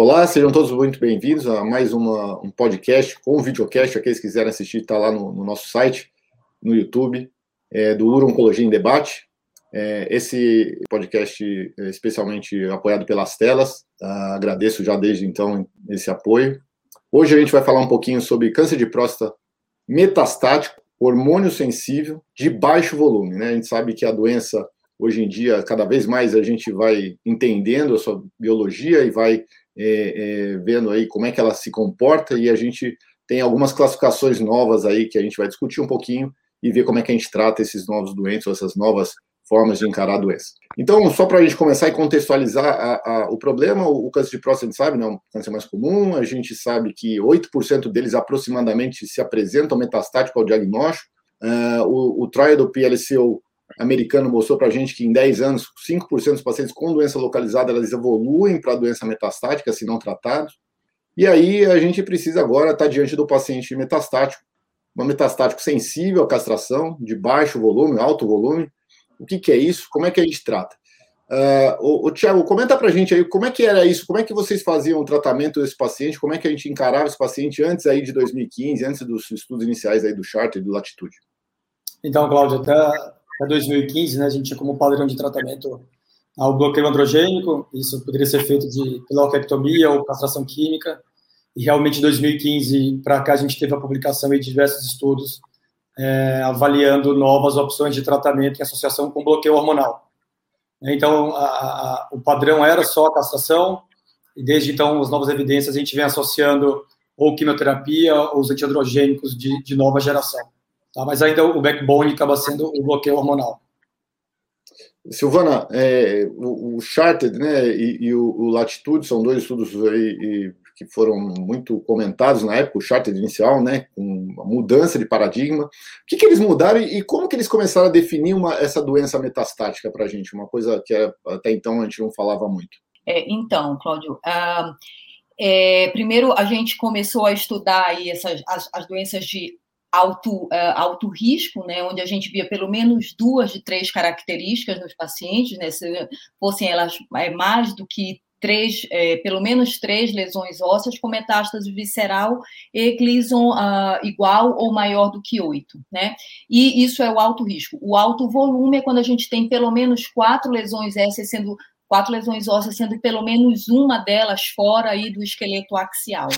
Olá, sejam todos muito bem-vindos a mais uma, um podcast com videocast. Aqueles que quiserem assistir, está lá no, no, nosso site, no YouTube, é, do Uro Oncologia em Debate. É, esse podcast é especialmente apoiado pelas telas. Ah, agradeço já desde então esse apoio. Hoje a gente vai falar um pouquinho sobre câncer de próstata metastático, hormônio sensível, de baixo volume. Né? A gente sabe que a doença, hoje em dia, cada vez mais a gente vai entendendo a sua biologia e vai é, é, vendo aí como é que ela se comporta e a gente tem algumas classificações novas aí que a gente vai discutir um pouquinho e ver como é que a gente trata esses novos doentes, essas novas formas de encarar a doença. Então, só para a gente começar e contextualizar a, a, o problema, o, o, câncer de próstata, a gente sabe, não é um câncer mais comum, a gente sabe que 8% deles aproximadamente se apresentam metastático ao diagnóstico, uh, o, o trial do PLCO americano mostrou para a gente que em 10 anos, 5% dos pacientes com doença localizada, elas evoluem para doença metastática, se não tratados. E aí a gente precisa agora estar tá diante do paciente metastático, um metastático sensível à castração, de baixo volume, alto volume. O que, que é isso? Como é que a gente trata? Uh, o, o Tiago, comenta para a gente aí como é que era isso, como é que vocês faziam o tratamento desse paciente, como é que a gente encarava esse paciente antes aí de 2015, antes dos estudos iniciais aí do Charter e do Latitude. Então, Cláudio, até até 2015, né, a gente tinha como padrão de tratamento o bloqueio androgênico, isso poderia ser feito de piloquectomia ou castração química, e realmente em 2015 para cá a gente teve a publicação de diversos estudos é, avaliando novas opções de tratamento em associação com bloqueio hormonal. Então, a, a, o padrão era só a castração, e desde então, as novas evidências, a gente vem associando ou quimioterapia ou os antiandrogênicos de, de nova geração. Tá? Mas ainda o backbone acaba sendo o bloqueio hormonal. Silvana, é, o, o, Charted né, e, e o, o, Latitude são dois estudos aí, que foram muito comentados na época, o Charted inicial, né, com a mudança de paradigma. O que, que eles mudaram e, e como que eles começaram a definir uma, essa doença metastática para a gente? Uma coisa que é, até então a gente não falava muito. É, então, Cláudio, uh, é, primeiro a gente começou a estudar aí essas, as, as doenças de alto, uh, alto risco, né, onde a gente via pelo menos duas de três características nos pacientes, né, se fossem elas é, mais do que três, é, pelo menos três lesões ósseas com metástase visceral e Gleason uh, igual ou maior do que oito, né? E isso é o alto risco. O alto volume é quando a gente tem pelo menos quatro lesões ósseas sendo quatro lesões ósseas sendo pelo menos uma delas fora aí do esqueleto axial.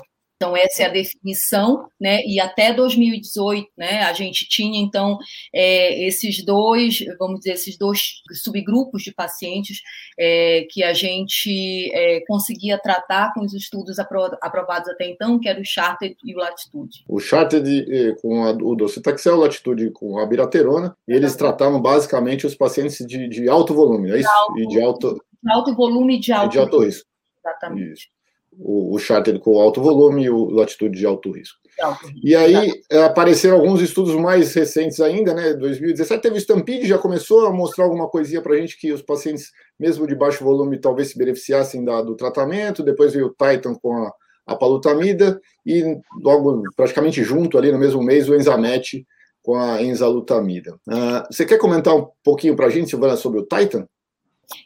Então, essa é a definição, né? E até 2018, né, a gente tinha, então, é, esses dois, vamos dizer, esses dois subgrupos de pacientes é, que a gente é, conseguia tratar com os estudos apro aprovados até então, que era o Charter e o Latitude. O Charter eh, com a, o docetaxel, o Latitude com a biraterona, e eles tratavam basicamente os pacientes de, de alto volume, é isso? De alto, e de alto, de alto volume e de alto, e de alto risco. risco. Exatamente. Isso o, o charter com alto volume e o latitude de alto risco. E aí é, apareceram alguns estudos mais recentes ainda, né? 2017 teve o Stampede, já começou a mostrar alguma coisinha para a gente que os pacientes, mesmo de baixo volume, talvez se beneficiassem da, do tratamento. Depois veio o Titan com a, a palutamida e logo, praticamente junto ali no mesmo mês, o Enzamet com a enzalutamida. Uh, você quer comentar um pouquinho para a gente, Silvana, sobre o Titan?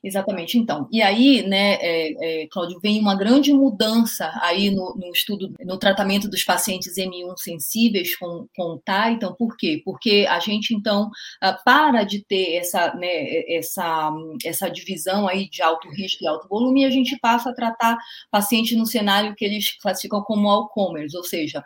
Exatamente, então. E aí, né, é, é, Cláudio, vem uma grande mudança aí no, no, estudo, no tratamento dos pacientes M1 sensíveis com, com Titan, por quê? Porque a gente, então, ah, para de ter essa, né, essa, essa divisão aí de alto risco e alto volume, e a gente passa a tratar pacientes no cenário que eles classificam como all comers, ou seja,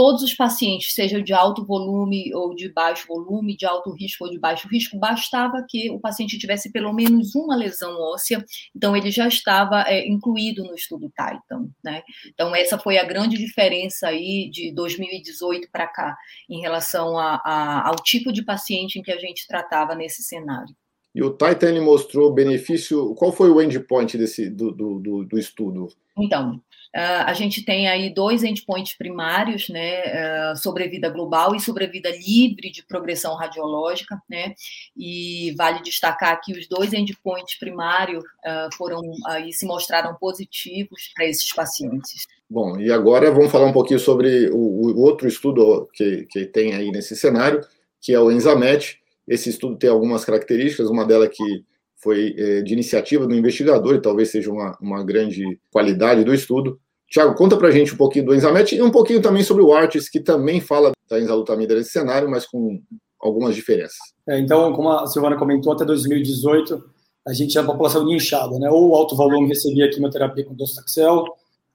todos os pacientes, sejam de alto volume ou de baixo volume, de alto risco ou de baixo risco, bastava que o paciente tivesse pelo menos uma lesão óssea, então ele já estava é, incluído no estudo Titan, né? Então essa foi a grande diferença aí de 2018 para cá, em relação a, a, ao tipo de paciente em que a gente tratava nesse cenário. E o Titan ele mostrou benefício. Qual foi o endpoint desse do, do, do, do estudo? Então, Uh, a gente tem aí dois endpoints primários, né, uh, sobrevida global e sobrevida livre de progressão radiológica, né, e vale destacar que os dois endpoints primários uh, foram aí se mostraram positivos para esses pacientes. Bom, e agora vamos falar um pouquinho sobre o, o outro estudo que, que tem aí nesse cenário, que é o Enzamet. Esse estudo tem algumas características, uma delas que foi é, de iniciativa do investigador e talvez seja uma, uma grande qualidade do estudo. Tiago, conta pra gente um pouquinho do Enzamet e um pouquinho também sobre o Artes, que também fala da enzalutamida nesse cenário, mas com algumas diferenças. É, então, como a Silvana comentou, até 2018 a gente tinha a população inchada, né? Ou alto volume recebia quimioterapia com docetaxel,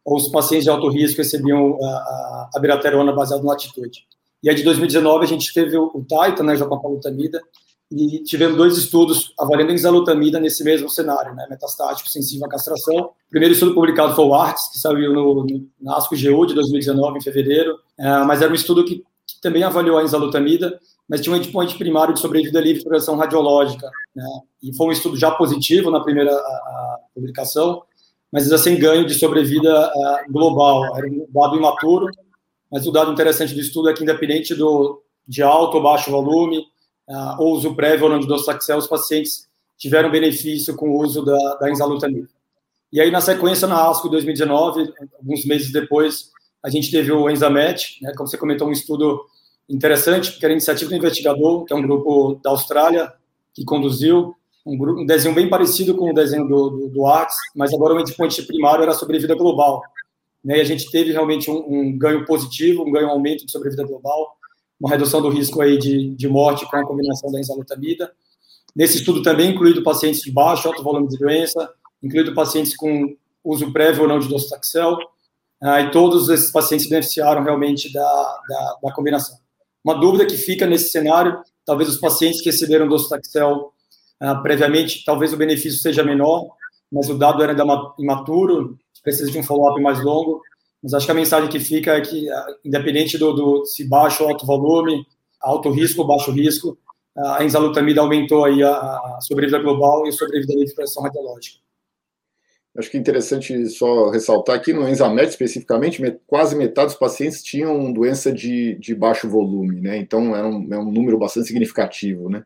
ou os pacientes de alto risco recebiam a, a, a biraterona baseada na latitude. E aí de 2019 a gente teve o, Titan, né, já com a palutamida, e tivemos dois estudos avaliando enzalutamida nesse mesmo cenário, né, metastático sensível à castração. O primeiro estudo publicado foi o ARTS, que saiu no, no, na ASCO-GU de 2019, em fevereiro, é, mas era um estudo que, que, também avaliou a enzalutamida, mas tinha um endpoint primário de sobrevida livre de progressão radiológica, né, e foi um estudo já positivo na primeira a, a publicação, mas ainda sem ganho de sobrevida a, global, era um dado imaturo, mas o dado interessante do estudo é que independente do, de alto ou baixo volume, uh, ou uso prévio ou não de docetaxel, os pacientes tiveram benefício com o uso da, da enzalutamida. E aí, na sequência, na ASCO 2019, alguns meses depois, a gente teve o Enzamet, né, como você comentou, um estudo interessante, porque era iniciativa do investigador, que é um grupo da Austrália, que conduziu um, grupo, um desenho bem parecido com o desenho do, do, do mas agora o endpoint primário era sobrevida global. Né, e a gente teve realmente um, um ganho positivo, um ganho um aumento de sobrevida global, uma redução do risco aí de, de morte com a combinação da enzalutamida. Nesse estudo também incluído pacientes de baixo alto volume de doença, incluído pacientes com uso prévio ou não de docetaxel, ah, e todos esses pacientes beneficiaram realmente da, da, da, combinação. Uma dúvida que fica nesse cenário, talvez os pacientes que receberam docetaxel ah, previamente, talvez o benefício seja menor, mas o dado era imaturo, precisa de um follow-up mais longo, mas acho que a mensagem que fica é que, ah, independente do, do se baixo ou alto volume, alto risco ou baixo risco, a enzalutamida aumentou aí a, a sobrevida global e a sobrevida livre de pressão radiológica. Acho que é interessante só ressaltar aqui, no Enzamet especificamente, quase metade dos pacientes tinham doença de, de baixo volume, né? Então era um, é um número bastante significativo, né?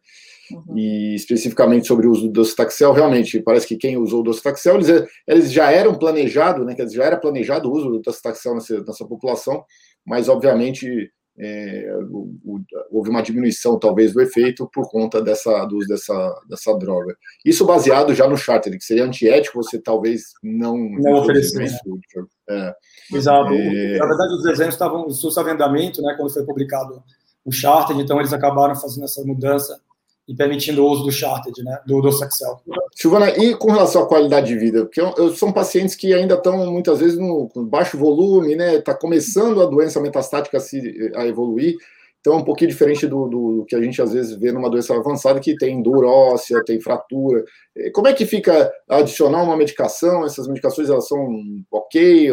Uhum. E especificamente sobre o uso do docetaxel, realmente, parece que quem usou o docetaxel, eles, eles já eram planejados, né, já era planejado o uso do docetaxel nessa, nessa população, mas obviamente é, o, o, houve uma diminuição talvez do efeito por conta dessa, do uso dessa, dessa droga. Isso baseado já no charter, que seria antiético você talvez não, não oferecer. Né? É. Exato. É... Na verdade, os desenhos estavam, em andamento, né, quando foi publicado o charter, então eles acabaram fazendo essa mudança e permitindo o uso do Charted, né, do, do Saxel. Silvana, e com relação à qualidade de vida? Porque eu, eu, são pacientes que ainda estão, muitas vezes, no baixo volume, né, está começando a doença metastática a, se, a evoluir, então é um pouquinho diferente do, do, que a gente às vezes vê numa doença avançada, que tem dor óssea, tem fratura. Como é que fica adicionar uma medicação? Essas medicações, elas são ok?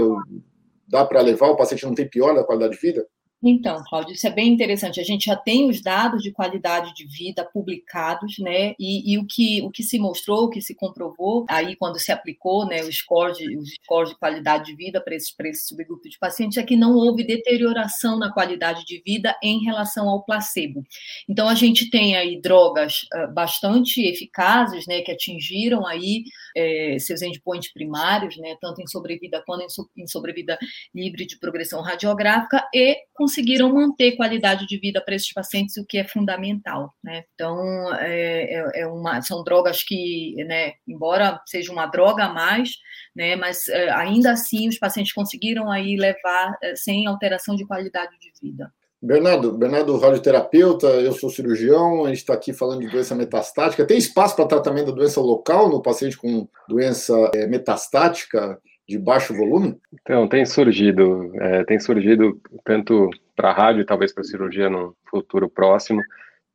Dá para levar? O paciente não tem pior da qualidade de vida? Então, Cláudio, isso é bem interessante. A gente já tem os dados de qualidade de vida publicados, né? E, e, o, que, o que se mostrou, o que se comprovou, aí quando se aplicou né, os, scores de, os scores de qualidade de vida para esse, esse subgrupo de pacientes, é que não houve deterioração na qualidade de vida em relação ao placebo. Então, a gente tem aí drogas uh, bastante eficazes, né? Que atingiram aí é, seus endpoints primários, né? Tanto em sobrevida quanto em, so, em sobrevida livre de progressão radiográfica e conseguiram manter qualidade de vida para esses pacientes, o que é fundamental, né? Então, é, é, é uma, são drogas que, né, embora seja uma droga a mais, né, mas é, ainda assim os pacientes conseguiram aí levar é, sem alteração de qualidade de vida. Bernardo, Bernardo, radioterapeuta, eu sou cirurgião, a gente está aqui falando de doença metastática. Tem espaço para tratamento da doença local no paciente com doença é, metastática? de baixo volume? Então, tem surgido, é, tem surgido tanto para rádio, talvez para cirurgia no futuro próximo.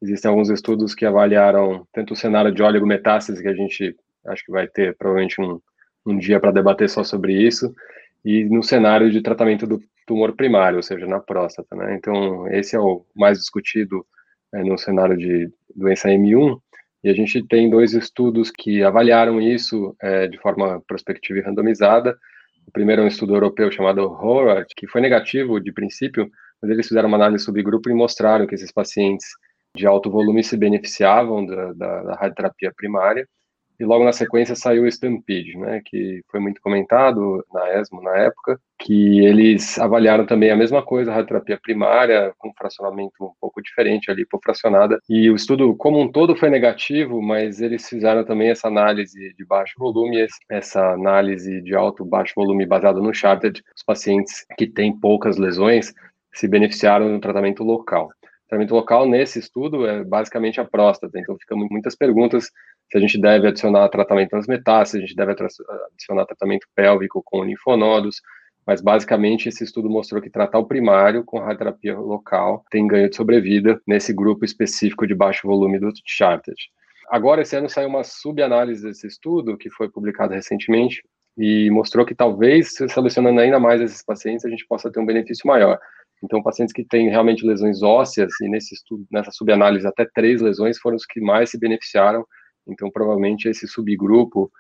Existem alguns estudos que avaliaram tanto o cenário de oligometástase, que a gente acho que vai ter provavelmente um, um dia para debater só sobre isso, e no cenário de tratamento do tumor primário, ou seja, na próstata. Né? Então, esse é o mais discutido é, no cenário de doença M1, e a gente tem dois estudos que avaliaram isso é, de forma prospectiva e randomizada. O primeiro é um estudo europeu chamado HORAD, que foi negativo de princípio, mas eles fizeram uma análise subgrupo e mostraram que esses pacientes de alto volume se beneficiavam da, da, da radioterapia primária. e logo na sequência saiu o Stampede, né, que foi muito comentado na ESMO na época, que eles avaliaram também a mesma coisa, a radioterapia primária, com fracionamento um pouco diferente ali, hipofracionada, e o estudo como um todo foi negativo, mas eles fizeram também essa análise de baixo volume, essa análise de alto baixo volume baseada no Charted, os pacientes que têm poucas lesões se beneficiaram no tratamento local. O tratamento local nesse estudo é basicamente a próstata, então fica muitas perguntas se a gente deve adicionar tratamento nas metástases, se a gente deve adicionar tratamento pélvico com linfonodos, mas basicamente esse estudo mostrou que tratar o primário com radioterapia local tem ganho de sobrevida nesse grupo específico de baixo volume do Charted. Agora, esse ano saiu uma subanálise desse estudo, que foi publicado recentemente, e mostrou que talvez, selecionando ainda mais esses pacientes, a gente possa ter um benefício maior. Então, pacientes que têm realmente lesões ósseas, e nesse estudo, nessa subanálise, até três lesões foram os que mais se beneficiaram. Então, provavelmente, esse subgrupo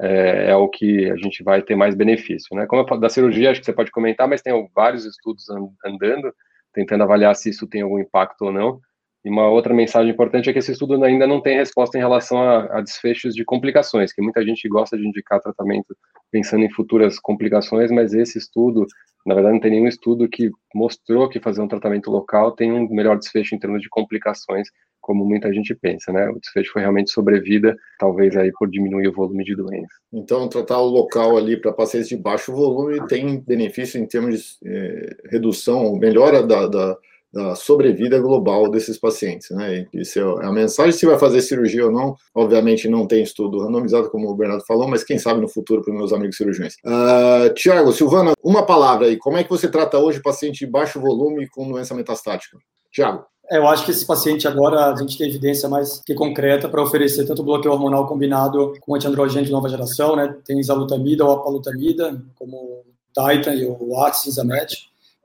é, é, o que a gente vai ter mais benefício. Né? Como eu da cirurgia, acho que você pode comentar, mas tem vários estudos andando, tentando avaliar se isso tem algum impacto ou não. E uma outra mensagem importante é que esse estudo ainda não tem resposta em relação a, a, desfechos de complicações, que muita gente gosta de indicar tratamento pensando em futuras complicações, mas esse estudo, na verdade, não tem nenhum estudo que mostrou que fazer um tratamento local tem um melhor desfecho em termos de complicações, como muita gente pensa, né? O desfecho foi realmente sobrevida, talvez aí por diminuir o volume de doença. Então, tratar o local ali para pacientes de baixo volume tem benefício em termos de eh, redução, melhora da, da da sobrevida global desses pacientes, né? Isso é a mensagem. Se vai fazer cirurgia ou não, obviamente não tem estudo randomizado, como o Bernardo falou, mas quem sabe no futuro para meus amigos cirurgiões. Uh, ah, Tiago, Silvana, uma palavra aí. Como é que você trata hoje paciente de baixo volume com doença metastática? Tiago. É, eu acho que esse paciente agora a gente tem evidência mais que concreta para oferecer tanto bloqueio hormonal combinado com antiandrogênio de nova geração, né? Tem izalutamida ou apalutamida, como o Titan e o Axis,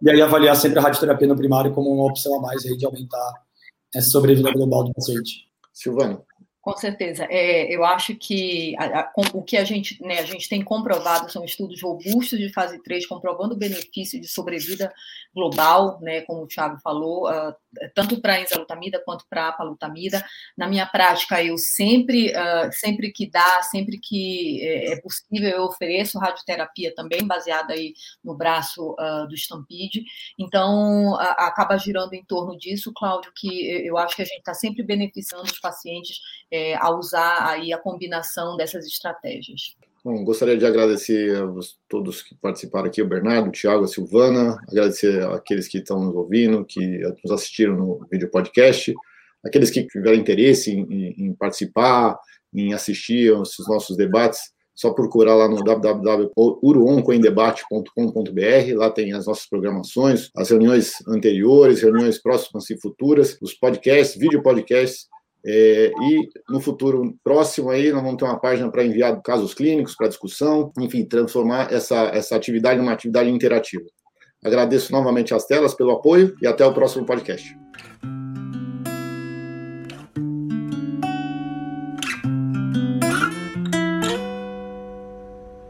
e aí avaliar sempre a radioterapia no primário como uma opção a mais aí de aumentar essa sobrevida global do paciente. Silvana. Com certeza. É, eu acho que a, a, o que a gente, né, a gente tem comprovado são estudos robustos de fase 3, comprovando o benefício de sobrevida global, né, como o Thiago falou, uh, tanto para a enzalutamida quanto para a palutamida. Na minha prática, eu sempre, uh, sempre que dá, sempre que é, é possível, eu ofereço radioterapia também, baseada aí no braço uh, do Stampede. Então, acaba girando em torno disso, Cláudio, que eu acho que a gente está sempre beneficiando os pacientes é, a usar aí a combinação dessas estratégias. Bom, gostaria de agradecer a todos que participaram aqui, o Bernardo, o Thiago, a Silvana, agradecer aqueles que estão nos ouvindo, que nos assistiram no vídeo podcast, aqueles que tiveram interesse em, em participar, em assistir aos nossos debates, só procurar lá no www.uruoncoindebate.com.br, lá tem as nossas programações, as reuniões anteriores, reuniões próximas e futuras, os podcasts, vídeo podcasts, é, e no futuro próximo aí nós vamos ter uma página para enviar casos clínicos para discussão, enfim, transformar essa, essa atividade numa atividade interativa. Agradeço novamente as telas pelo apoio e até o próximo podcast.